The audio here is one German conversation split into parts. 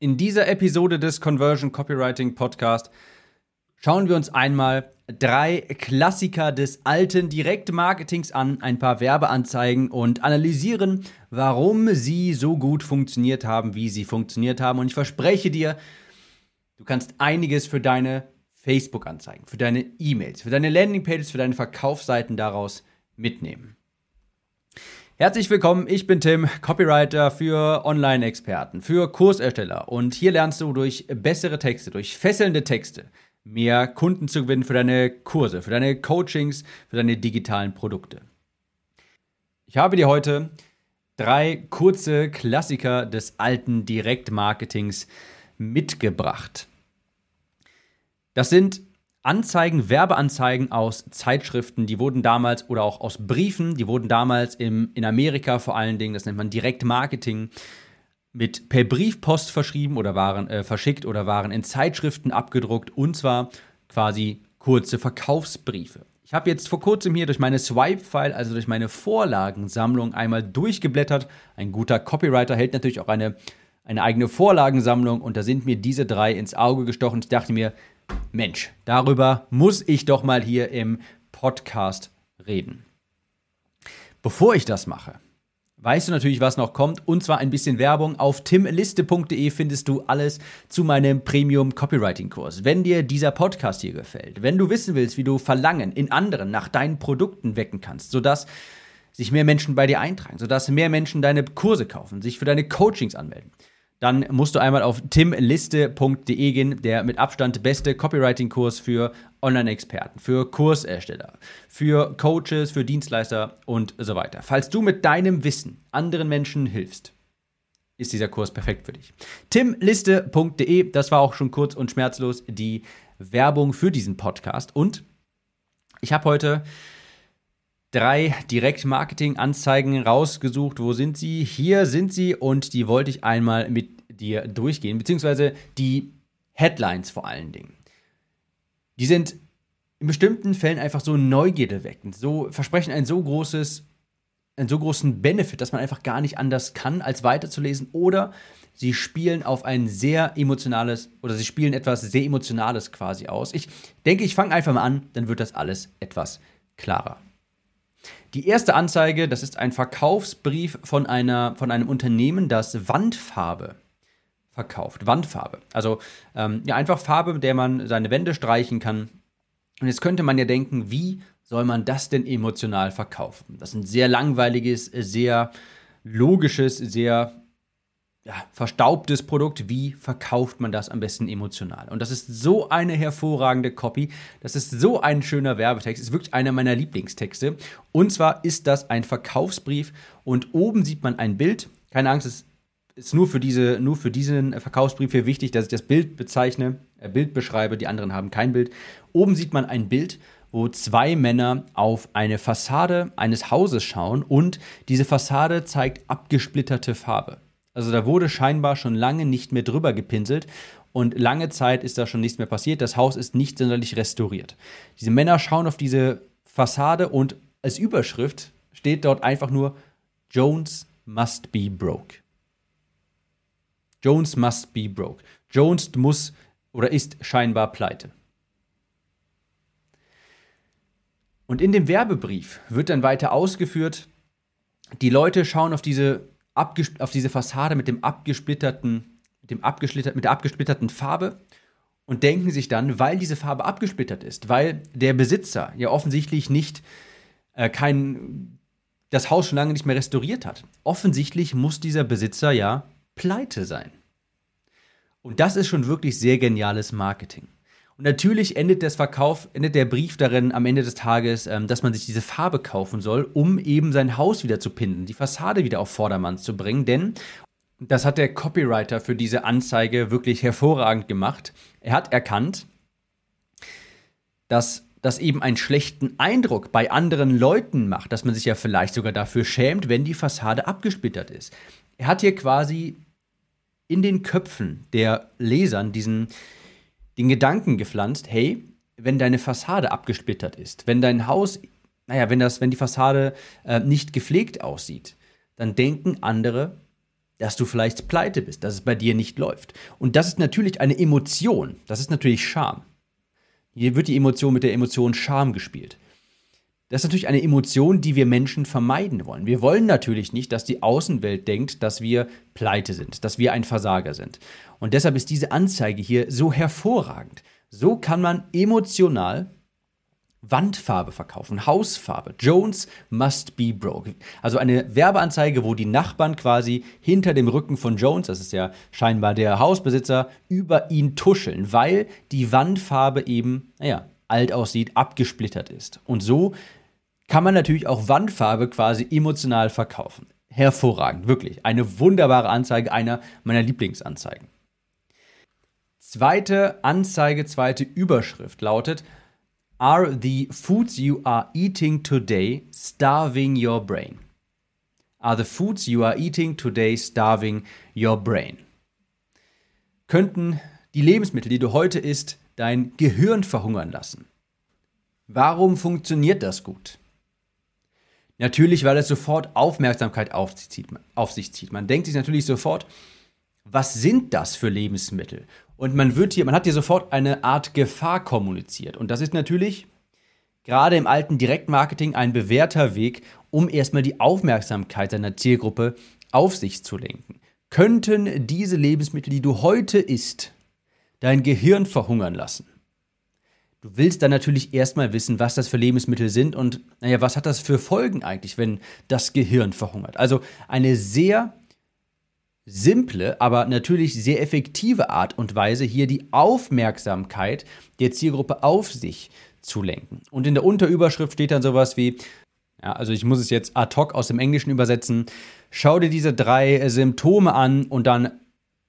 In dieser Episode des Conversion Copywriting Podcast schauen wir uns einmal drei Klassiker des alten Direktmarketings an, ein paar Werbeanzeigen und analysieren, warum sie so gut funktioniert haben, wie sie funktioniert haben. Und ich verspreche dir, du kannst einiges für deine Facebook-Anzeigen, für deine E-Mails, für deine Landingpages, für deine Verkaufsseiten daraus mitnehmen. Herzlich willkommen, ich bin Tim, Copywriter für Online-Experten, für Kursersteller und hier lernst du durch bessere Texte, durch fesselnde Texte mehr Kunden zu gewinnen für deine Kurse, für deine Coachings, für deine digitalen Produkte. Ich habe dir heute drei kurze Klassiker des alten Direktmarketings mitgebracht. Das sind Anzeigen, Werbeanzeigen aus Zeitschriften, die wurden damals oder auch aus Briefen, die wurden damals im, in Amerika vor allen Dingen, das nennt man Direktmarketing, mit per Briefpost verschrieben oder waren äh, verschickt oder waren in Zeitschriften abgedruckt und zwar quasi kurze Verkaufsbriefe. Ich habe jetzt vor kurzem hier durch meine Swipe-File, also durch meine Vorlagensammlung einmal durchgeblättert. Ein guter Copywriter hält natürlich auch eine, eine eigene Vorlagensammlung und da sind mir diese drei ins Auge gestochen. Ich dachte mir, Mensch, darüber muss ich doch mal hier im Podcast reden. Bevor ich das mache, weißt du natürlich, was noch kommt, und zwar ein bisschen Werbung. Auf timliste.de findest du alles zu meinem Premium Copywriting Kurs. Wenn dir dieser Podcast hier gefällt, wenn du wissen willst, wie du Verlangen in anderen nach deinen Produkten wecken kannst, sodass sich mehr Menschen bei dir eintragen, sodass mehr Menschen deine Kurse kaufen, sich für deine Coachings anmelden dann musst du einmal auf timliste.de gehen, der mit Abstand beste Copywriting-Kurs für Online-Experten, für Kursersteller, für Coaches, für Dienstleister und so weiter. Falls du mit deinem Wissen anderen Menschen hilfst, ist dieser Kurs perfekt für dich. timliste.de, das war auch schon kurz und schmerzlos die Werbung für diesen Podcast. Und ich habe heute drei Direktmarketing-Anzeigen rausgesucht. Wo sind sie? Hier sind sie und die wollte ich einmal mit dir durchgehen, beziehungsweise die Headlines vor allen Dingen. Die sind in bestimmten Fällen einfach so Neugierde weckend, so versprechen ein so großes, einen so großen Benefit, dass man einfach gar nicht anders kann, als weiterzulesen oder sie spielen auf ein sehr emotionales oder sie spielen etwas sehr Emotionales quasi aus. Ich denke, ich fange einfach mal an, dann wird das alles etwas klarer. Die erste Anzeige, das ist ein Verkaufsbrief von, einer, von einem Unternehmen, das Wandfarbe verkauft. Wandfarbe. Also ähm, ja, einfach Farbe, mit der man seine Wände streichen kann. Und jetzt könnte man ja denken, wie soll man das denn emotional verkaufen? Das ist ein sehr langweiliges, sehr logisches, sehr ja, verstaubtes Produkt, wie verkauft man das am besten emotional? Und das ist so eine hervorragende Copy, das ist so ein schöner Werbetext, ist wirklich einer meiner Lieblingstexte. Und zwar ist das ein Verkaufsbrief und oben sieht man ein Bild. Keine Angst, es ist nur für, diese, nur für diesen Verkaufsbrief hier wichtig, dass ich das Bild bezeichne, äh, Bild beschreibe, die anderen haben kein Bild. Oben sieht man ein Bild, wo zwei Männer auf eine Fassade eines Hauses schauen und diese Fassade zeigt abgesplitterte Farbe. Also da wurde scheinbar schon lange nicht mehr drüber gepinselt und lange Zeit ist da schon nichts mehr passiert. Das Haus ist nicht sonderlich restauriert. Diese Männer schauen auf diese Fassade und als Überschrift steht dort einfach nur Jones must be broke. Jones must be broke. Jones muss oder ist scheinbar pleite. Und in dem Werbebrief wird dann weiter ausgeführt, die Leute schauen auf diese auf diese Fassade mit dem abgesplitterten, mit, dem abgesplittert, mit der abgesplitterten Farbe und denken sich dann, weil diese Farbe abgesplittert ist, weil der Besitzer ja offensichtlich nicht äh, kein, das Haus schon lange nicht mehr restauriert hat. Offensichtlich muss dieser Besitzer ja pleite sein. Und das ist schon wirklich sehr geniales Marketing. Und natürlich endet, das Verkauf, endet der Brief darin am Ende des Tages, ähm, dass man sich diese Farbe kaufen soll, um eben sein Haus wieder zu pinnen, die Fassade wieder auf Vordermann zu bringen. Denn das hat der Copywriter für diese Anzeige wirklich hervorragend gemacht. Er hat erkannt, dass das eben einen schlechten Eindruck bei anderen Leuten macht, dass man sich ja vielleicht sogar dafür schämt, wenn die Fassade abgesplittert ist. Er hat hier quasi in den Köpfen der Lesern diesen, den Gedanken gepflanzt, hey, wenn deine Fassade abgesplittert ist, wenn dein Haus, naja, wenn das, wenn die Fassade äh, nicht gepflegt aussieht, dann denken andere, dass du vielleicht pleite bist, dass es bei dir nicht läuft. Und das ist natürlich eine Emotion. Das ist natürlich Scham. Hier wird die Emotion mit der Emotion Scham gespielt. Das ist natürlich eine Emotion, die wir Menschen vermeiden wollen. Wir wollen natürlich nicht, dass die Außenwelt denkt, dass wir pleite sind, dass wir ein Versager sind. Und deshalb ist diese Anzeige hier so hervorragend. So kann man emotional Wandfarbe verkaufen, Hausfarbe. Jones must be broke. Also eine Werbeanzeige, wo die Nachbarn quasi hinter dem Rücken von Jones, das ist ja scheinbar der Hausbesitzer, über ihn tuscheln, weil die Wandfarbe eben, naja, alt aussieht, abgesplittert ist. Und so kann man natürlich auch Wandfarbe quasi emotional verkaufen. Hervorragend, wirklich. Eine wunderbare Anzeige, einer meiner Lieblingsanzeigen. Zweite Anzeige, zweite Überschrift lautet Are the foods you are eating today starving your brain? Are the foods you are eating today starving your brain? Könnten die Lebensmittel, die du heute isst, dein Gehirn verhungern lassen? Warum funktioniert das gut? Natürlich, weil es sofort Aufmerksamkeit auf sich, zieht, auf sich zieht. Man denkt sich natürlich sofort, was sind das für Lebensmittel? Und man wird hier, man hat hier sofort eine Art Gefahr kommuniziert. Und das ist natürlich gerade im alten Direktmarketing ein bewährter Weg, um erstmal die Aufmerksamkeit seiner Zielgruppe auf sich zu lenken. Könnten diese Lebensmittel, die du heute isst, dein Gehirn verhungern lassen? Du willst dann natürlich erstmal wissen, was das für Lebensmittel sind und naja, was hat das für Folgen eigentlich, wenn das Gehirn verhungert. Also eine sehr simple, aber natürlich sehr effektive Art und Weise, hier die Aufmerksamkeit der Zielgruppe auf sich zu lenken. Und in der Unterüberschrift steht dann sowas wie, ja, also ich muss es jetzt ad hoc aus dem Englischen übersetzen, schau dir diese drei Symptome an und dann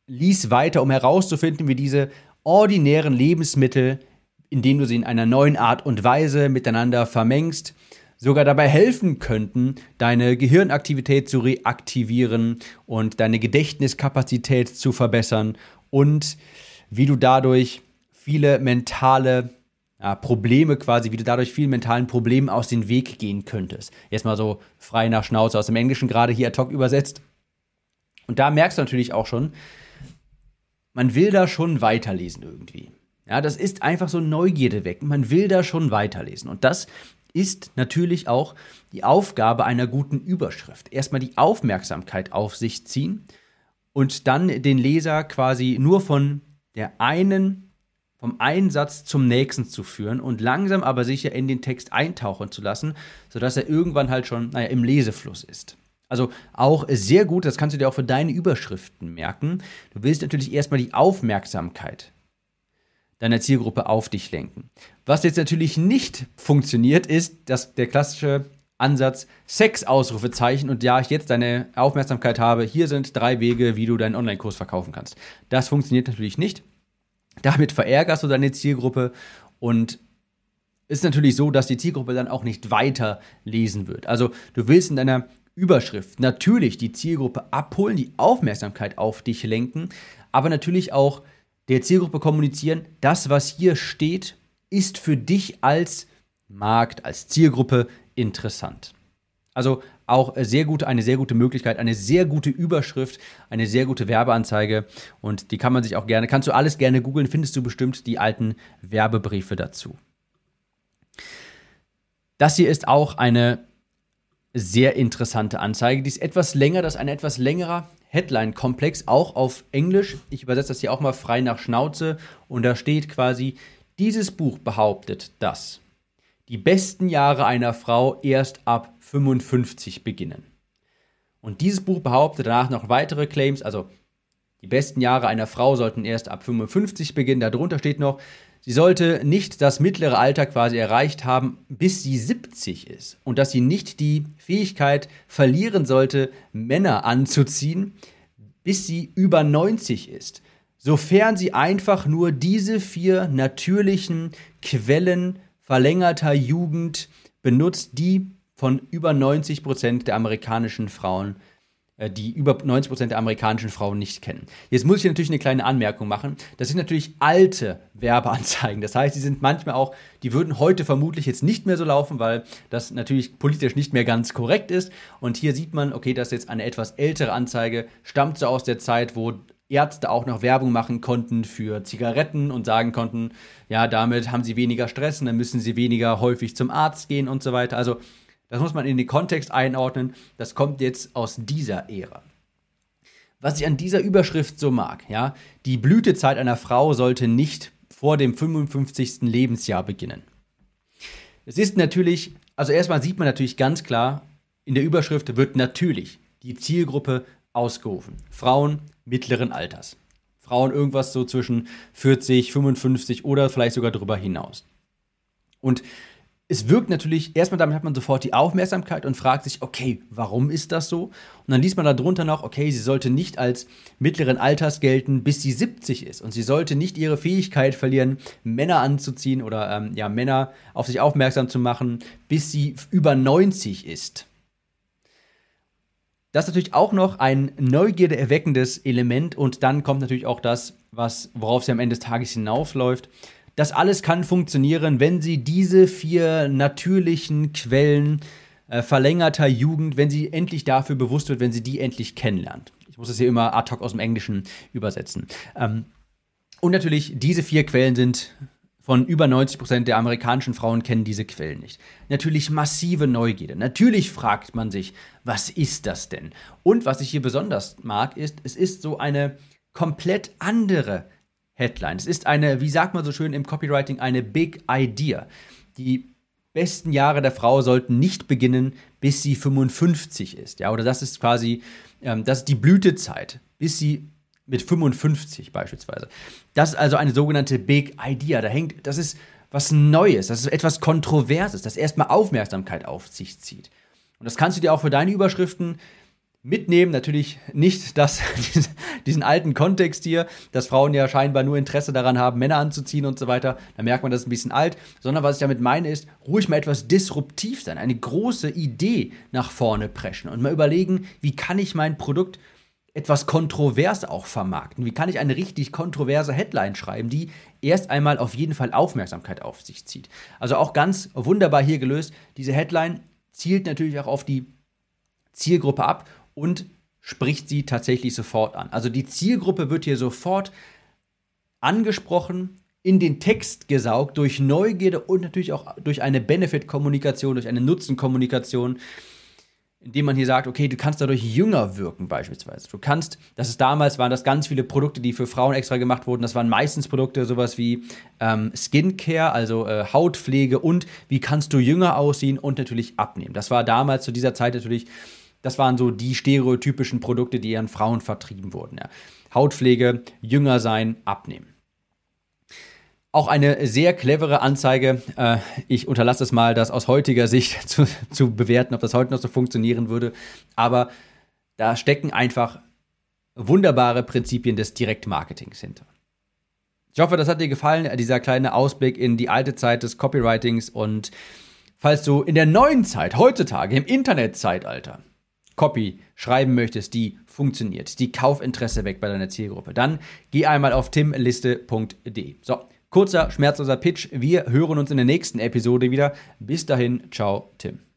lies weiter, um herauszufinden, wie diese ordinären Lebensmittel, indem du sie in einer neuen Art und Weise miteinander vermengst, sogar dabei helfen könnten, deine Gehirnaktivität zu reaktivieren und deine Gedächtniskapazität zu verbessern und wie du dadurch viele mentale ja, Probleme quasi, wie du dadurch vielen mentalen Problemen aus dem Weg gehen könntest. Erstmal so frei nach Schnauze aus dem Englischen gerade hier ad hoc übersetzt. Und da merkst du natürlich auch schon, man will da schon weiterlesen irgendwie. Ja, das ist einfach so Neugierde wecken. Man will da schon weiterlesen. Und das ist natürlich auch die Aufgabe einer guten Überschrift. Erstmal die Aufmerksamkeit auf sich ziehen und dann den Leser quasi nur von der einen, vom einen Satz zum nächsten zu führen und langsam aber sicher in den Text eintauchen zu lassen, sodass er irgendwann halt schon naja, im Lesefluss ist. Also auch sehr gut, das kannst du dir auch für deine Überschriften merken. Du willst natürlich erstmal die Aufmerksamkeit deiner Zielgruppe auf dich lenken. Was jetzt natürlich nicht funktioniert, ist, dass der klassische Ansatz Sex Ausrufezeichen und ja, ich jetzt deine Aufmerksamkeit habe, hier sind drei Wege, wie du deinen Online-Kurs verkaufen kannst. Das funktioniert natürlich nicht. Damit verärgerst du deine Zielgruppe und ist natürlich so, dass die Zielgruppe dann auch nicht weiter lesen wird. Also du willst in deiner Überschrift natürlich die Zielgruppe abholen, die Aufmerksamkeit auf dich lenken, aber natürlich auch der Zielgruppe kommunizieren, das, was hier steht, ist für dich als Markt, als Zielgruppe interessant. Also auch sehr gute, eine sehr gute Möglichkeit, eine sehr gute Überschrift, eine sehr gute Werbeanzeige und die kann man sich auch gerne, kannst du alles gerne googeln, findest du bestimmt die alten Werbebriefe dazu. Das hier ist auch eine sehr interessante Anzeige. Die ist etwas länger, das ist ein etwas längerer Headline-Komplex, auch auf Englisch. Ich übersetze das hier auch mal frei nach Schnauze. Und da steht quasi, dieses Buch behauptet, dass die besten Jahre einer Frau erst ab 55 beginnen. Und dieses Buch behauptet danach noch weitere Claims, also die besten Jahre einer Frau sollten erst ab 55 beginnen. Darunter steht noch, Sie sollte nicht das mittlere Alter quasi erreicht haben, bis sie 70 ist. Und dass sie nicht die Fähigkeit verlieren sollte, Männer anzuziehen, bis sie über 90 ist, sofern sie einfach nur diese vier natürlichen Quellen verlängerter Jugend benutzt, die von über 90 Prozent der amerikanischen Frauen die über 90% der amerikanischen Frauen nicht kennen. Jetzt muss ich natürlich eine kleine Anmerkung machen. Das sind natürlich alte Werbeanzeigen. Das heißt, die sind manchmal auch, die würden heute vermutlich jetzt nicht mehr so laufen, weil das natürlich politisch nicht mehr ganz korrekt ist. Und hier sieht man, okay, das ist jetzt eine etwas ältere Anzeige, stammt so aus der Zeit, wo Ärzte auch noch Werbung machen konnten für Zigaretten und sagen konnten, ja, damit haben sie weniger Stress und dann müssen sie weniger häufig zum Arzt gehen und so weiter. Also das muss man in den Kontext einordnen. Das kommt jetzt aus dieser Ära. Was ich an dieser Überschrift so mag, ja, die Blütezeit einer Frau sollte nicht vor dem 55. Lebensjahr beginnen. Es ist natürlich, also erstmal sieht man natürlich ganz klar, in der Überschrift wird natürlich die Zielgruppe ausgerufen. Frauen mittleren Alters. Frauen irgendwas so zwischen 40, 55 oder vielleicht sogar darüber hinaus. Und es wirkt natürlich, erstmal damit hat man sofort die Aufmerksamkeit und fragt sich, okay, warum ist das so? Und dann liest man darunter noch, okay, sie sollte nicht als mittleren Alters gelten, bis sie 70 ist. Und sie sollte nicht ihre Fähigkeit verlieren, Männer anzuziehen oder ähm, ja, Männer auf sich aufmerksam zu machen, bis sie über 90 ist. Das ist natürlich auch noch ein Neugierde erweckendes Element und dann kommt natürlich auch das, was, worauf sie am Ende des Tages hinaufläuft. Das alles kann funktionieren, wenn Sie diese vier natürlichen Quellen äh, verlängerter Jugend, wenn sie endlich dafür bewusst wird, wenn sie die endlich kennenlernt. Ich muss das hier immer ad hoc aus dem Englischen übersetzen. Ähm, und natürlich, diese vier Quellen sind von über 90 Prozent der amerikanischen Frauen kennen diese Quellen nicht. Natürlich massive Neugierde. Natürlich fragt man sich, was ist das denn? Und was ich hier besonders mag, ist, es ist so eine komplett andere Headline. Es ist eine, wie sagt man so schön im Copywriting, eine Big Idea. Die besten Jahre der Frau sollten nicht beginnen, bis sie 55 ist. Ja, oder das ist quasi, ähm, das ist die Blütezeit, bis sie mit 55 beispielsweise. Das ist also eine sogenannte Big Idea. Da hängt, das ist was Neues, das ist etwas Kontroverses, das erstmal Aufmerksamkeit auf sich zieht. Und das kannst du dir auch für deine Überschriften mitnehmen. Natürlich nicht das, diesen alten Kontext hier, dass Frauen ja scheinbar nur Interesse daran haben, Männer anzuziehen und so weiter. Da merkt man, das ist ein bisschen alt. Sondern was ich damit meine, ist, ruhig mal etwas disruptiv sein, eine große Idee nach vorne preschen und mal überlegen, wie kann ich mein Produkt etwas kontrovers auch vermarkten? Wie kann ich eine richtig kontroverse Headline schreiben, die erst einmal auf jeden Fall Aufmerksamkeit auf sich zieht? Also auch ganz wunderbar hier gelöst. Diese Headline zielt natürlich auch auf die Zielgruppe ab und spricht sie tatsächlich sofort an. Also die Zielgruppe wird hier sofort angesprochen, in den Text gesaugt durch Neugierde und natürlich auch durch eine Benefit-Kommunikation, durch eine Nutzen-Kommunikation, indem man hier sagt, okay, du kannst dadurch jünger wirken beispielsweise. Du kannst, das ist damals, waren das ganz viele Produkte, die für Frauen extra gemacht wurden. Das waren meistens Produkte, sowas wie ähm, Skincare, also äh, Hautpflege und wie kannst du jünger aussehen und natürlich abnehmen. Das war damals zu dieser Zeit natürlich das waren so die stereotypischen Produkte, die an Frauen vertrieben wurden. Ja. Hautpflege, jünger sein, abnehmen. Auch eine sehr clevere Anzeige. Äh, ich unterlasse es mal, das aus heutiger Sicht zu, zu bewerten, ob das heute noch so funktionieren würde. Aber da stecken einfach wunderbare Prinzipien des Direktmarketings hinter. Ich hoffe, das hat dir gefallen, dieser kleine Ausblick in die alte Zeit des Copywritings und falls du in der neuen Zeit, heutzutage, im Internetzeitalter, Copy schreiben möchtest, die funktioniert, die Kaufinteresse weg bei deiner Zielgruppe, dann geh einmal auf timliste.de. So, kurzer, schmerzloser Pitch. Wir hören uns in der nächsten Episode wieder. Bis dahin, ciao, Tim.